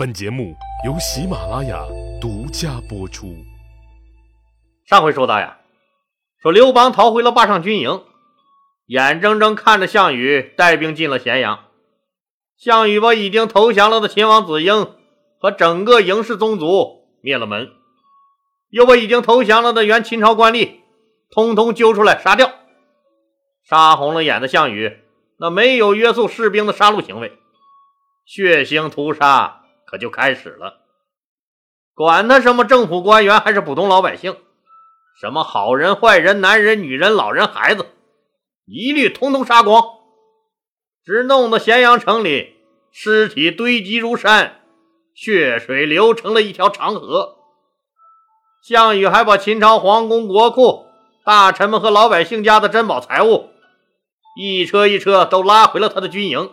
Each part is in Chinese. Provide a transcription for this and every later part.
本节目由喜马拉雅独家播出。上回说到呀，说刘邦逃回了霸上军营，眼睁睁看着项羽带兵进了咸阳。项羽把已经投降了的秦王子婴和整个嬴氏宗族灭了门，又把已经投降了的原秦朝官吏通通揪出来杀掉。杀红了眼的项羽，那没有约束士兵的杀戮行为，血腥屠杀。可就开始了，管他什么政府官员还是普通老百姓，什么好人坏人、男人女人、老人孩子，一律通通杀光，只弄得咸阳城里尸体堆积如山，血水流成了一条长河。项羽还把秦朝皇宫、国库、大臣们和老百姓家的珍宝财物，一车一车都拉回了他的军营，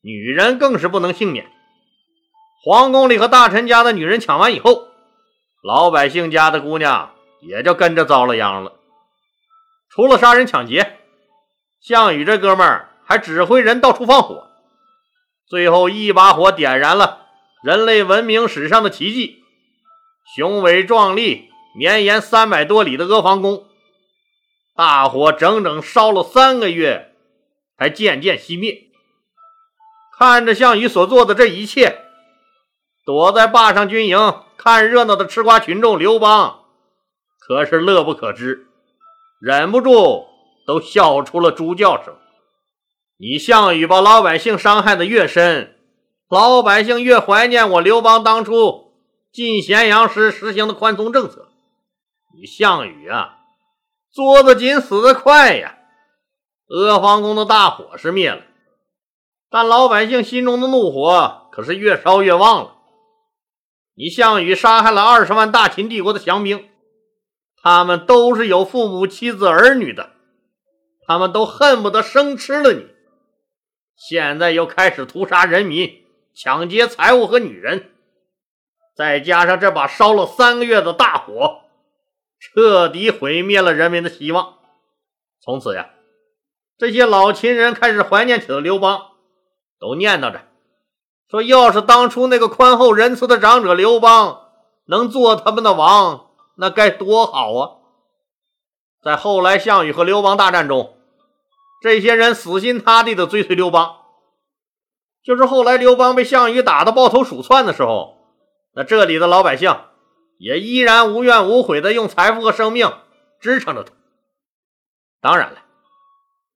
女人更是不能幸免。皇宫里和大臣家的女人抢完以后，老百姓家的姑娘也就跟着遭了殃了。除了杀人抢劫，项羽这哥们儿还指挥人到处放火，最后一把火点燃了人类文明史上的奇迹——雄伟壮丽、绵延三百多里的阿房宫。大火整整烧了三个月，才渐渐熄灭。看着项羽所做的这一切。躲在坝上军营看热闹的吃瓜群众刘邦，可是乐不可支，忍不住都笑出了猪叫声。你项羽把老百姓伤害的越深，老百姓越怀念我刘邦当初进咸阳时实行的宽松政策。你项羽啊，作的紧，死的快呀！阿房宫的大火是灭了，但老百姓心中的怒火可是越烧越旺了。你项羽杀害了二十万大秦帝国的降兵，他们都是有父母、妻子、儿女的，他们都恨不得生吃了你。现在又开始屠杀人民、抢劫财物和女人，再加上这把烧了三个月的大火，彻底毁灭了人民的希望。从此呀，这些老秦人开始怀念起了刘邦，都念叨着。说：“要是当初那个宽厚仁慈的长者刘邦能做他们的王，那该多好啊！”在后来项羽和刘邦大战中，这些人死心塌地的追随刘邦。就是后来刘邦被项羽打得抱头鼠窜的时候，那这里的老百姓也依然无怨无悔的用财富和生命支撑着他。当然了，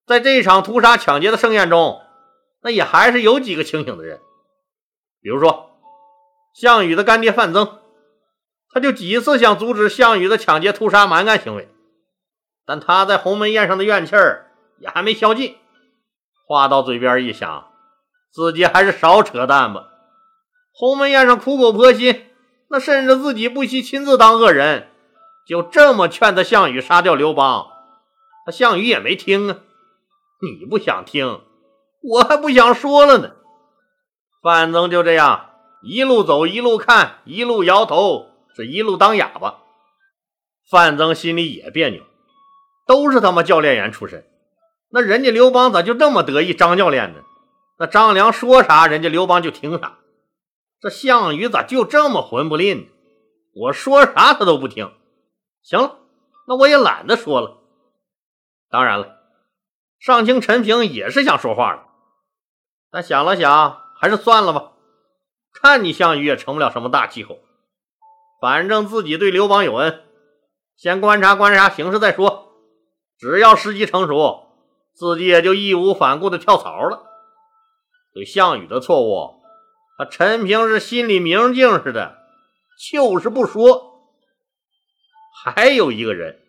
在这一场屠杀抢劫的盛宴中，那也还是有几个清醒的人。比如说，项羽的干爹范增，他就几次想阻止项羽的抢劫、屠杀、蛮干行为，但他在鸿门宴上的怨气儿也还没消尽。话到嘴边一想，自己还是少扯淡吧。鸿门宴上苦口婆心，那甚至自己不惜亲自当恶人，就这么劝他项羽杀掉刘邦，他项羽也没听啊。你不想听，我还不想说了呢。范增就这样一路走，一路看，一路摇头，是一路当哑巴。范增心里也别扭，都是他妈教练员出身，那人家刘邦咋就这么得意张教练呢？那张良说啥，人家刘邦就听啥。这项羽咋就这么混不吝呢？我说啥他都不听。行了，那我也懒得说了。当然了，上卿陈平也是想说话了，但想了想。还是算了吧，看你项羽也成不了什么大气候。反正自己对刘邦有恩，先观察观察形势再说。只要时机成熟，自己也就义无反顾的跳槽了。对项羽的错误，他陈平是心里明镜似的，就是不说。还有一个人，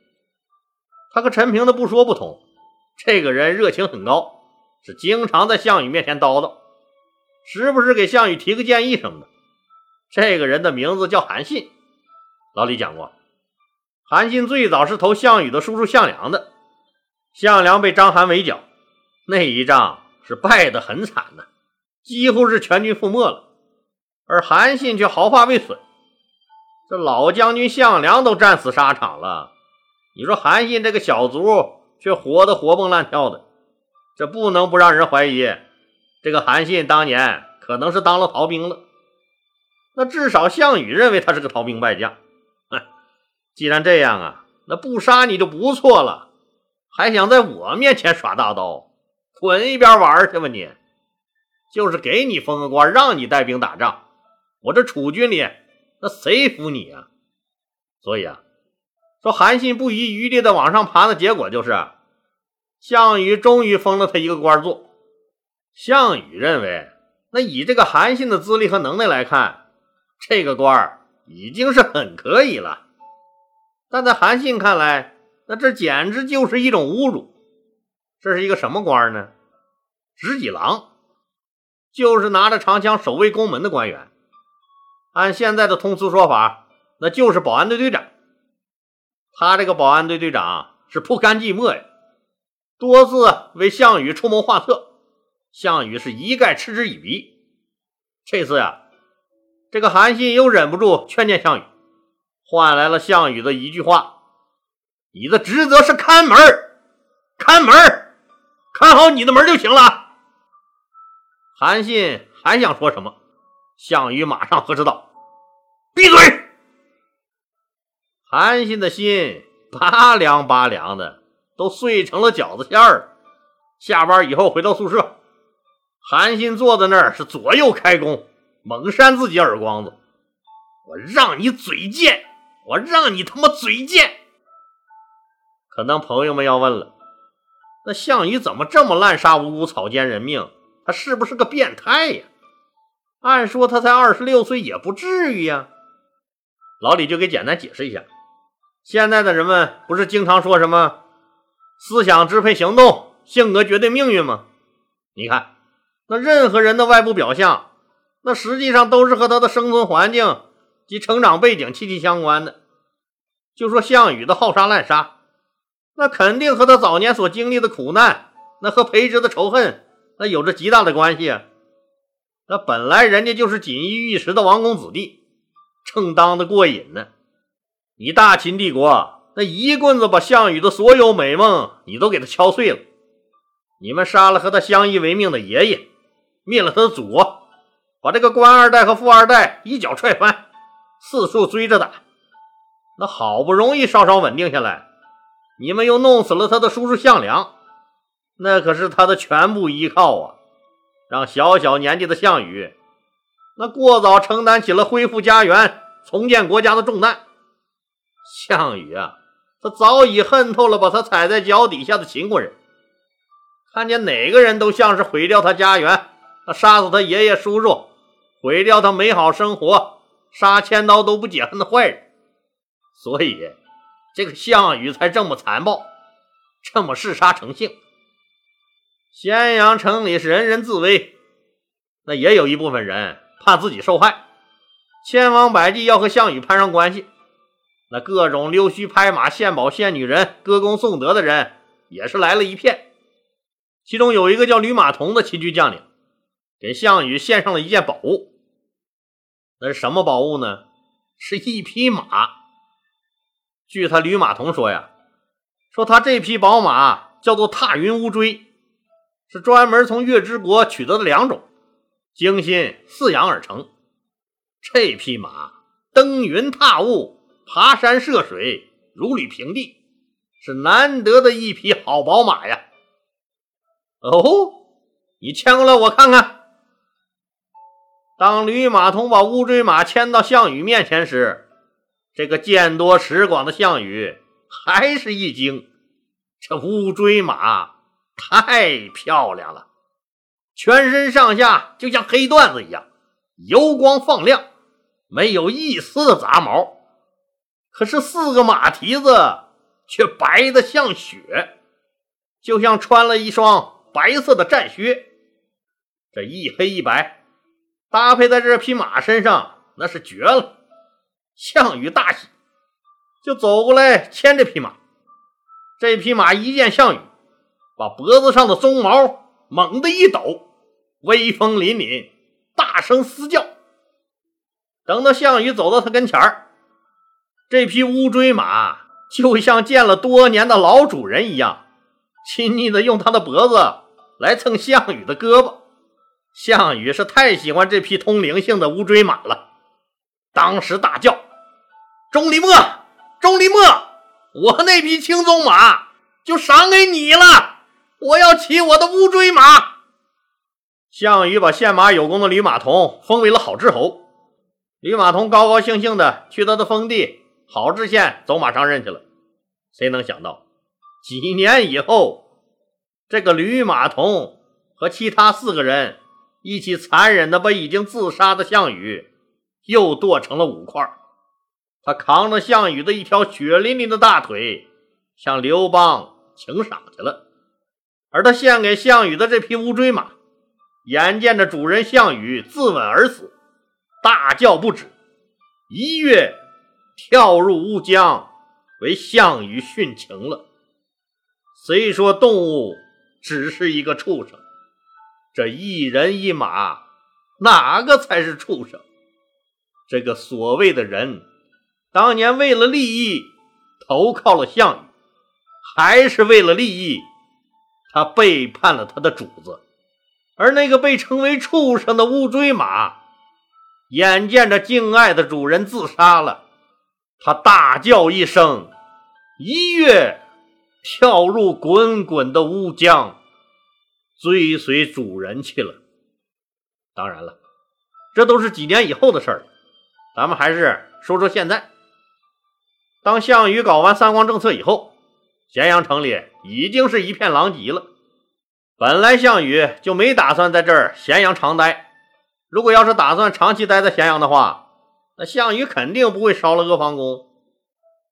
他和陈平的不说不同，这个人热情很高，是经常在项羽面前叨叨。时不时给项羽提个建议什么的。这个人的名字叫韩信。老李讲过，韩信最早是投项羽的叔叔项梁的。项梁被章邯围剿，那一仗是败得很惨呐，几乎是全军覆没了。而韩信却毫发未损。这老将军项梁都战死沙场了，你说韩信这个小卒却活得活蹦乱跳的，这不能不让人怀疑。这个韩信当年可能是当了逃兵了，那至少项羽认为他是个逃兵败将。哼，既然这样啊，那不杀你就不错了，还想在我面前耍大刀，滚一边玩去吧你！就是给你封个官，让你带兵打仗，我这楚军里那谁服你啊？所以啊，说韩信不遗余力的往上爬的结果就是，项羽终于封了他一个官做。项羽认为，那以这个韩信的资历和能耐来看，这个官已经是很可以了。但在韩信看来，那这简直就是一种侮辱。这是一个什么官呢？执戟郎，就是拿着长枪守卫宫门的官员。按现在的通俗说法。那就是保安队队长，他这个保安队队长是不甘寂寞呀，多次为项羽出谋划策，项羽是一概嗤之以鼻。这次呀，这个韩信又忍不住劝谏项羽，换来了项羽的一句话：“你的职责是看门，看门，看好你的门就行了。”韩信还想说什么，项羽马上呵斥道：“闭嘴！”韩信的心拔凉拔凉的，都碎成了饺子馅儿。下班以后回到宿舍，韩信坐在那儿是左右开弓，猛扇自己耳光子。我让你嘴贱，我让你他妈嘴贱！可能朋友们要问了，那项羽怎么这么滥杀无辜、草菅人命？他是不是个变态呀？按说他才二十六岁，也不至于呀。老李就给简单解释一下。现在的人们不是经常说什么“思想支配行动，性格决定命运”吗？你看，那任何人的外部表象，那实际上都是和他的生存环境及成长背景息息相关的。就说项羽的好杀滥杀，那肯定和他早年所经历的苦难，那和培植的仇恨，那有着极大的关系啊。那本来人家就是锦衣玉食的王公子弟，正当的过瘾呢。你大秦帝国那一棍子把项羽的所有美梦，你都给他敲碎了。你们杀了和他相依为命的爷爷，灭了他的祖，把这个官二代和富二代一脚踹翻，四处追着打。那好不容易稍稍稳定下来，你们又弄死了他的叔叔项梁，那可是他的全部依靠啊！让小小年纪的项羽，那过早承担起了恢复家园、重建国家的重担。项羽啊，他早已恨透了把他踩在脚底下的秦国人。看见哪个人都像是毁掉他家园、杀死他爷爷叔叔、毁掉他美好生活、杀千刀都不解恨的坏人。所以，这个项羽才这么残暴，这么嗜杀成性。咸阳城里是人人自危，那也有一部分人怕自己受害，千方百计要和项羽攀上关系。那各种溜须拍马、献宝献女人、歌功颂德的人也是来了一片。其中有一个叫吕马童的秦军将领，给项羽献上了一件宝物。那是什么宝物呢？是一匹马。据他吕马童说呀，说他这匹宝马叫做踏云乌骓，是专门从月之国取得的良种，精心饲养而成。这匹马登云踏雾。爬山涉水，如履平地，是难得的一匹好宝马呀！哦，你牵过来我看看。当吕马童把乌骓马牵到项羽面前时，这个见多识广的项羽还是一惊：这乌骓马太漂亮了，全身上下就像黑缎子一样，油光放亮，没有一丝的杂毛。可是四个马蹄子却白的像雪，就像穿了一双白色的战靴。这一黑一白搭配在这匹马身上，那是绝了。项羽大喜，就走过来牵这匹马。这匹马一见项羽，把脖子上的鬃毛猛地一抖，威风凛凛，大声嘶叫。等到项羽走到他跟前儿。这匹乌骓马就像见了多年的老主人一样，亲昵的用它的脖子来蹭项羽的胳膊。项羽是太喜欢这匹通灵性的乌骓马了，当时大叫：“钟离墨，钟离墨，我那匹青鬃马就赏给你了，我要骑我的乌骓马。”项羽把献马有功的吕马童封为了好志侯，吕马童高高兴兴的去他的封地好志县走马上任去了。谁能想到，几年以后，这个吕马童和其他四个人一起残忍的把已经自杀的项羽。又剁成了五块。他扛着项羽的一条血淋淋的大腿，向刘邦请赏去了。而他献给项羽的这匹乌骓马，眼见着主人项羽自刎而死，大叫不止，一跃跳入乌江，为项羽殉情了。虽说动物只是一个畜生，这一人一马，哪个才是畜生？这个所谓的人，当年为了利益投靠了项羽，还是为了利益，他背叛了他的主子。而那个被称为畜生的乌骓马，眼见着敬爱的主人自杀了，他大叫一声，一跃跳入滚滚的乌江，追随主人去了。当然了，这都是几年以后的事儿了。咱们还是说说现在。当项羽搞完三光政策以后，咸阳城里已经是一片狼藉了。本来项羽就没打算在这儿咸阳长待，如果要是打算长期待在咸阳的话，那项羽肯定不会烧了阿房宫。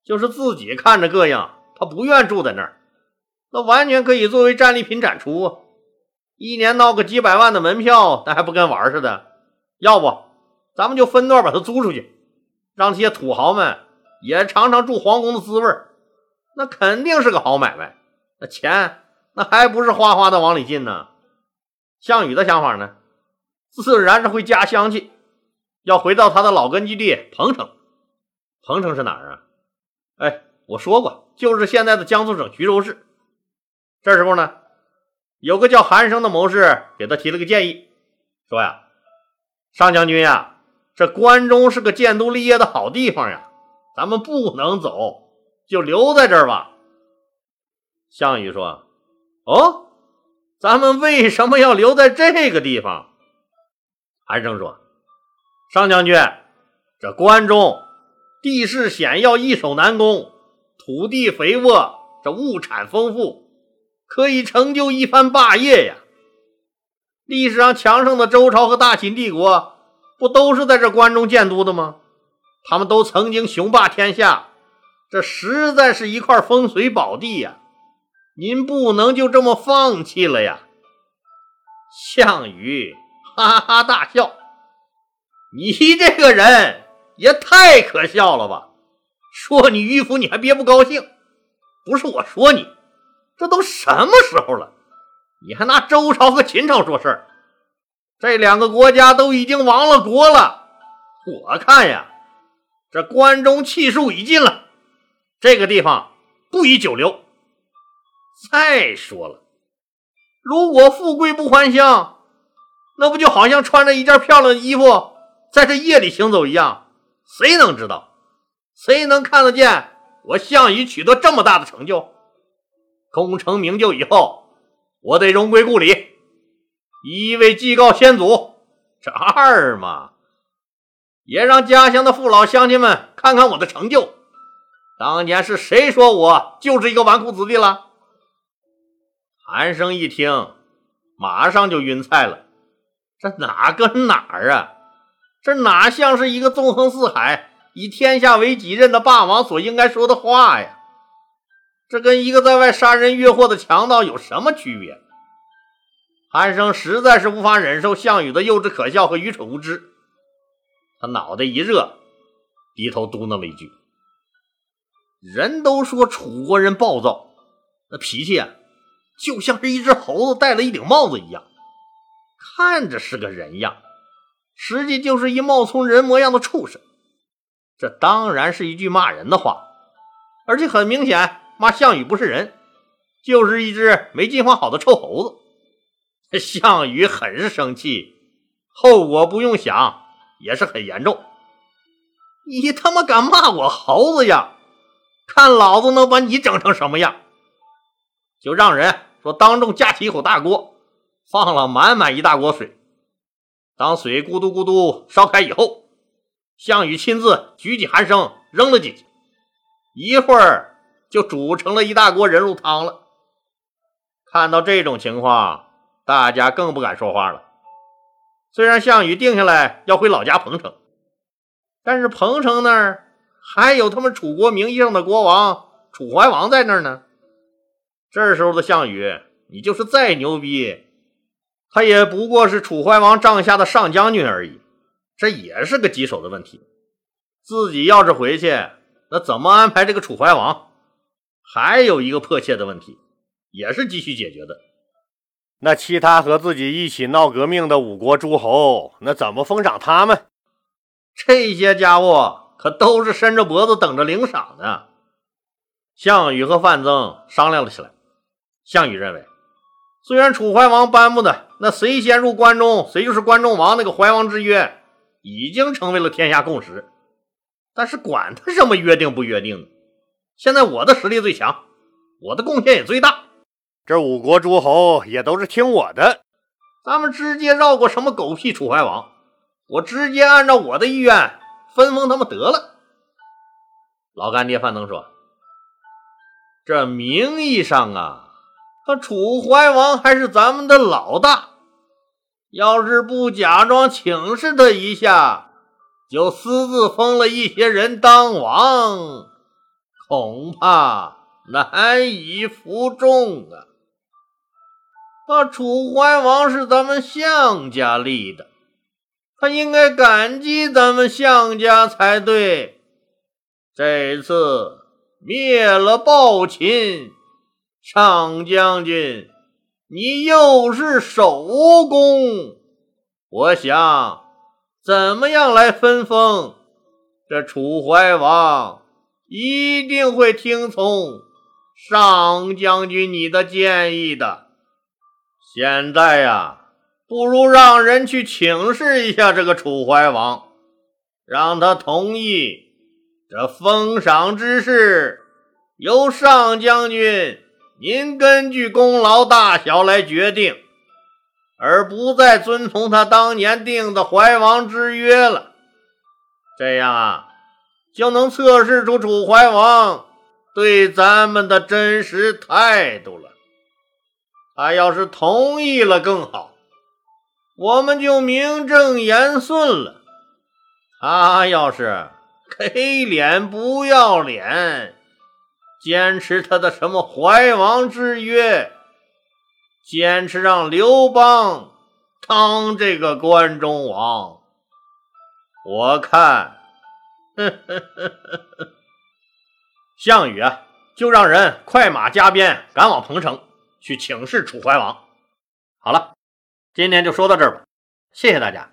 就是自己看着膈应，他不愿住在那儿，那完全可以作为战利品展出，一年闹个几百万的门票，那还不跟玩似的？要不？咱们就分段把它租出去，让这些土豪们也尝尝住皇宫的滋味那肯定是个好买卖。那钱那还不是哗哗的往里进呢？项羽的想法呢，自然是回家乡去，要回到他的老根据地彭城。彭城是哪儿啊？哎，我说过，就是现在的江苏省徐州市。这时候呢，有个叫韩生的谋士给他提了个建议，说呀，上将军呀。这关中是个建都立业的好地方呀，咱们不能走，就留在这儿吧。项羽说：“哦，咱们为什么要留在这个地方？”韩生说：“上将军，这关中地势险要，易守难攻，土地肥沃，这物产丰富，可以成就一番霸业呀。历史上强盛的周朝和大秦帝国。”不都是在这关中建都的吗？他们都曾经雄霸天下，这实在是一块风水宝地呀！您不能就这么放弃了呀！项羽哈哈大笑：“你这个人也太可笑了吧！说你迂腐，你还别不高兴？不是我说你，这都什么时候了，你还拿周朝和秦朝说事儿？”这两个国家都已经亡了国了，我看呀，这关中气数已尽了，这个地方不宜久留。再说了，如果富贵不还乡，那不就好像穿着一件漂亮的衣服，在这夜里行走一样？谁能知道？谁能看得见我项羽取得这么大的成就？功成名就以后，我得荣归故里。一为祭告先祖，这二嘛，也让家乡的父老乡亲们看看我的成就。当年是谁说我就是一个纨绔子弟了？韩生一听，马上就晕菜了。这哪跟哪儿啊？这哪像是一个纵横四海、以天下为己任的霸王所应该说的话呀？这跟一个在外杀人越货的强盗有什么区别？韩生实在是无法忍受项羽的幼稚可笑和愚蠢无知，他脑袋一热，低头嘟囔了一句：“人都说楚国人暴躁，那脾气啊，就像是一只猴子戴了一顶帽子一样，看着是个人样，实际就是一冒充人模样的畜生。这当然是一句骂人的话，而且很明显，骂项羽不是人，就是一只没进化好的臭猴子。”项羽很是生气，后果不用想，也是很严重。你他妈敢骂我猴子呀？看老子能把你整成什么样！就让人说当众架起一口大锅，放了满满一大锅水。当水咕嘟咕嘟烧开以后，项羽亲自举起寒生扔了进去，一会儿就煮成了一大锅人肉汤了。看到这种情况，大家更不敢说话了。虽然项羽定下来要回老家彭城，但是彭城那儿还有他们楚国名义上的国王楚怀王在那儿呢。这时候的项羽，你就是再牛逼，他也不过是楚怀王帐下的上将军而已，这也是个棘手的问题。自己要是回去，那怎么安排这个楚怀王？还有一个迫切的问题，也是急需解决的。那其他和自己一起闹革命的五国诸侯，那怎么封赏他们？这些家伙可都是伸着脖子等着领赏呢。项羽和范增商量了起来。项羽认为，虽然楚怀王颁布的那谁先入关中，谁就是关中王那个怀王之约已经成为了天下共识，但是管他什么约定不约定呢？现在我的实力最强，我的贡献也最大。这五国诸侯也都是听我的，咱们直接绕过什么狗屁楚怀王，我直接按照我的意愿分封他们得了。老干爹范增说：“这名义上啊，他楚怀王还是咱们的老大，要是不假装请示他一下，就私自封了一些人当王，恐怕难以服众啊。”那楚怀王是咱们项家立的，他应该感激咱们项家才对。这次灭了暴秦，上将军，你又是首功，我想怎么样来分封，这楚怀王一定会听从上将军你的建议的。现在呀，不如让人去请示一下这个楚怀王，让他同意这封赏之事由上将军您根据功劳大小来决定，而不再遵从他当年定的怀王之约了。这样啊，就能测试出楚怀王对咱们的真实态度了。他要是同意了更好，我们就名正言顺了。他要是给脸不要脸，坚持他的什么怀王之约，坚持让刘邦当这个关中王，我看，项羽啊，就让人快马加鞭赶往彭城。去请示楚怀王。好了，今天就说到这儿吧，谢谢大家。